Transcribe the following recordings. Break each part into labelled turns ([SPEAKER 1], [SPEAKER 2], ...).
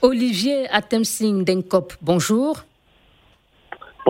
[SPEAKER 1] Olivier Atemsing Denkop, bonjour.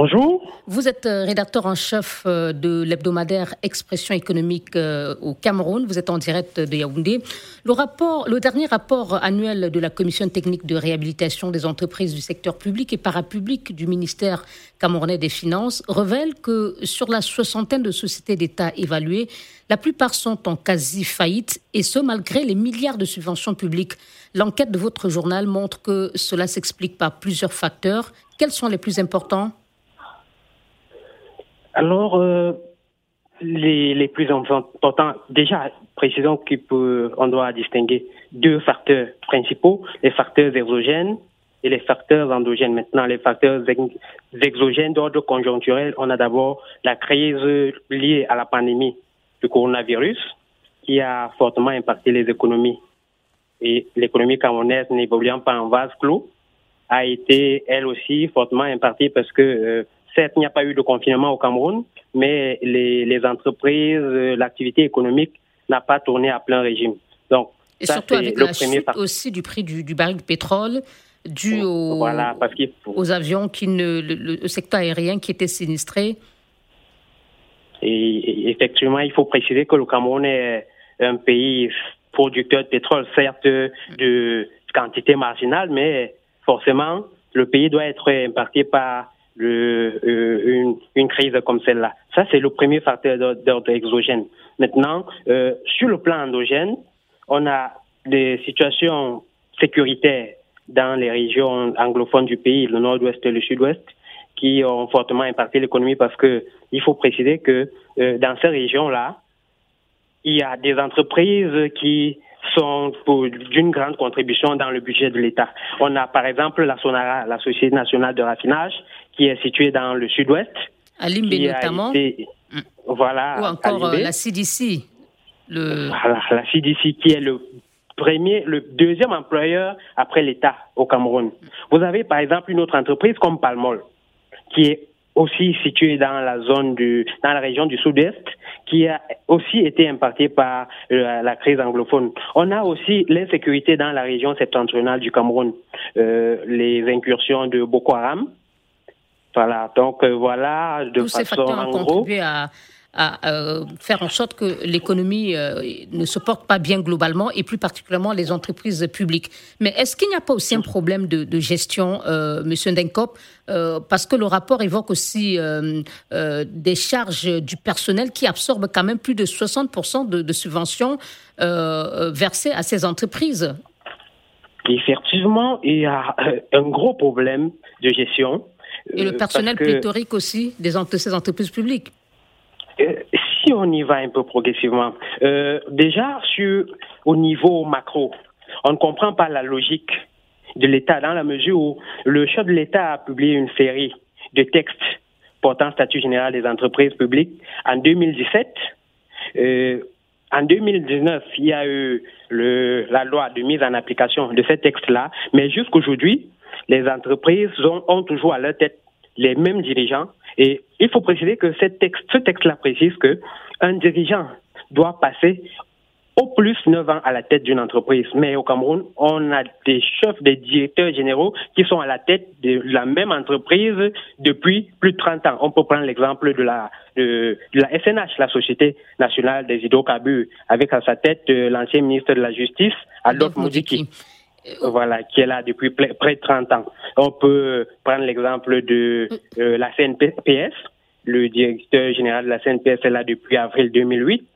[SPEAKER 2] Bonjour.
[SPEAKER 1] Vous êtes euh, rédacteur en chef euh, de l'hebdomadaire Expression économique euh, au Cameroun. Vous êtes en direct de Yaoundé. Le, dernier rapport annuel de la Commission technique de réhabilitation des entreprises du secteur public et parapublic du ministère camerounais des Finances révèle que sur la soixantaine de sociétés d'État évaluées, la plupart sont en quasi faillite et ce malgré les milliards de subventions publiques. L'enquête de votre journal montre que cela s'explique par plusieurs facteurs. Quels sont les plus importants?
[SPEAKER 2] Alors, euh, les, les, plus importants, déjà, précisons qu'on doit distinguer deux facteurs principaux, les facteurs exogènes et les facteurs endogènes. Maintenant, les facteurs exogènes d'ordre conjoncturel, on a d'abord la crise liée à la pandémie du coronavirus qui a fortement impacté les économies. Et l'économie camerounaise, n'évoluant pas en vase clos, a été elle aussi fortement impactée parce que euh, Certes, il n'y a pas eu de confinement au Cameroun, mais les, entreprises, l'activité économique n'a pas tourné à plein régime.
[SPEAKER 1] Donc, et surtout avec la chute aussi du prix du, baril de pétrole dû aux, aux avions, qui ne, le, secteur aérien qui était sinistré.
[SPEAKER 2] Et effectivement, il faut préciser que le Cameroun est un pays producteur de pétrole, certes de quantité marginale, mais forcément, le pays doit être impacté par euh, une, crise comme celle-là. Ça, c'est le premier facteur d'ordre exogène. Maintenant, euh, sur le plan endogène, on a des situations sécuritaires dans les régions anglophones du pays, le nord-ouest et le sud-ouest, qui ont fortement impacté l'économie parce que il faut préciser que euh, dans ces régions-là, il y a des entreprises qui sont d'une grande contribution dans le budget de l'État. On a par exemple la Sonara, la Société nationale de raffinage, qui est située dans le sud-ouest.
[SPEAKER 1] À Limbe notamment.
[SPEAKER 2] Mm. voilà.
[SPEAKER 1] Ou encore euh, la CDC. Le...
[SPEAKER 2] Voilà, la CDC qui est le premier, le deuxième employeur après l'État au Cameroun. Vous avez par exemple une autre entreprise comme Palmol, qui est aussi située dans la zone du, dans la région du sud-est, qui a aussi été impactée par euh, la, crise anglophone. On a aussi l'insécurité dans la région septentrionale du Cameroun, euh, les incursions de Boko Haram. Voilà, donc euh, voilà, de
[SPEAKER 1] Tous façon ces facteurs contribué à, à euh, faire en sorte que l'économie euh, ne se porte pas bien globalement et plus particulièrement les entreprises publiques. Mais est-ce qu'il n'y a pas aussi un problème de, gestion, euh, Monsieur Ndenkop, parce que le rapport évoque aussi des charges du personnel qui absorbent quand même plus de 60% de, subventions versées à ces entreprises?
[SPEAKER 2] Effectivement, il y a un gros problème de gestion.
[SPEAKER 1] Et le personnel pléthorique aussi des, de ces entreprises publiques?
[SPEAKER 2] Euh, si on y va un peu progressivement, euh, déjà sur au niveau macro, on ne comprend pas la logique de l'État dans la mesure où le chef de l'État a publié une série de textes portant statut général des entreprises publiques en 2017. Euh, en 2019, il y a eu le, la loi de mise en application de ces textes-là, mais jusqu'aujourd'hui, les entreprises ont, ont toujours à leur tête les mêmes dirigeants. Et il faut préciser que ce texte-là précise que un dirigeant doit passer au plus 9 ans à la tête d'une entreprise. Mais au Cameroun, on a des chefs, des directeurs généraux qui sont à la tête de la même entreprise depuis plus de 30 ans. On peut prendre l'exemple de la, de, la SNH, la Société nationale des hydrocarbures, avec à sa tête euh, l'ancien ministre de la Justice, Adolphe Moudiki. Euh, voilà, qui est là depuis près de 30 ans. On peut prendre l'exemple de euh, la CNPS. Le directeur général de la CNPS est là depuis avril 2008.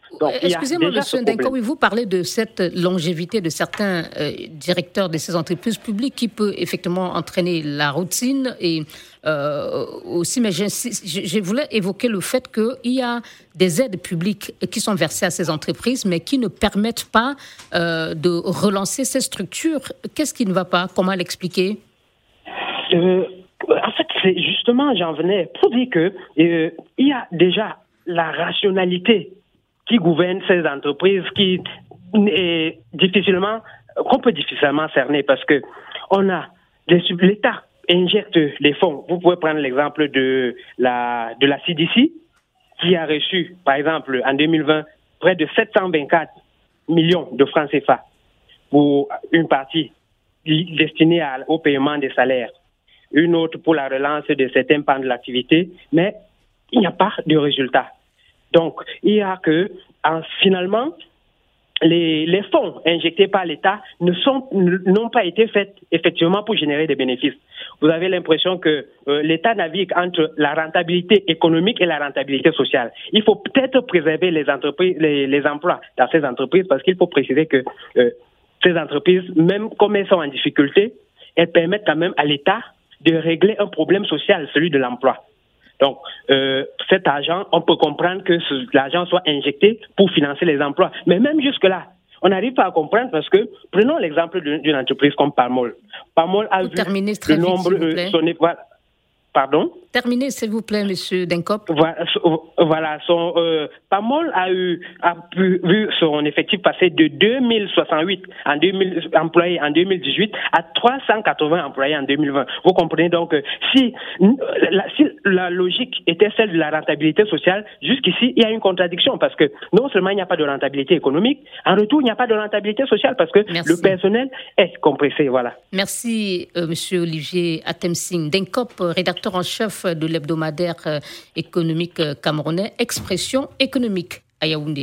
[SPEAKER 1] Excusez-moi, monsieur Denko, vous parlez de cette longévité de certains euh, directeurs de ces entreprises publiques qui peut effectivement entraîner la routine et euh, aussi, mais je, je, voulais évoquer le fait qu'il y a des aides publiques qui sont versées à ces entreprises, mais qui ne permettent pas euh, de relancer ces structures. Qu'est-ce qui ne va pas? Comment l'expliquer?
[SPEAKER 2] En fait, c'est justement, j'en venais pour dire que il y a déjà la rationalité qui gouverne ces entreprises qui est difficilement, qu'on peut difficilement cerner parce que on a l'État injecte les fonds. Vous pouvez prendre l'exemple de la, de la CDC qui a reçu, par exemple, en 2020, près de 724 millions de francs CFA pour une partie destinée au paiement des salaires, une autre pour la relance de certains pans de l'activité, mais il n'y a pas de résultat. Donc, il y a que, finalement, les, fonds injectés par l'État ne n'ont pas été faits effectivement pour générer des bénéfices. Vous avez l'impression que euh, l'État navigue entre la rentabilité économique et la rentabilité sociale. Il faut peut-être préserver les entreprises, les, emplois dans ces entreprises parce qu'il faut préciser que euh, ces entreprises, même comme elles sont en difficulté, elles permettent quand même à l'État de régler un problème social, celui de l'emploi. Donc, euh, cet argent, on peut comprendre que l'argent soit injecté pour financer les emplois. Mais même jusque-là, on n'arrive pas à comprendre parce que, prenons l'exemple d'une entreprise comme Palmol.
[SPEAKER 1] Palmol a vu le nombre, euh,
[SPEAKER 2] Pardon?
[SPEAKER 1] Terminez, s'il vous plaît, Monsieur Denkop.
[SPEAKER 2] Voilà, son, euh, Pamol a eu a vu son effectif passer de 2068 en 2000, employés en 2018 à 380 employés en 2020. Vous comprenez donc que si la, si la logique était celle de la rentabilité sociale, jusqu'ici il y a une contradiction parce que non seulement il n'y a pas de rentabilité économique, en retour il n'y a pas de rentabilité sociale parce que le personnel est compressé. Voilà.
[SPEAKER 1] Merci, euh, Monsieur Olivier Atemsing Denkop, rédacteur en chef de l'hebdomadaire euh, économique euh, camerounais Expression économique à Yaoundé.